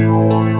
Música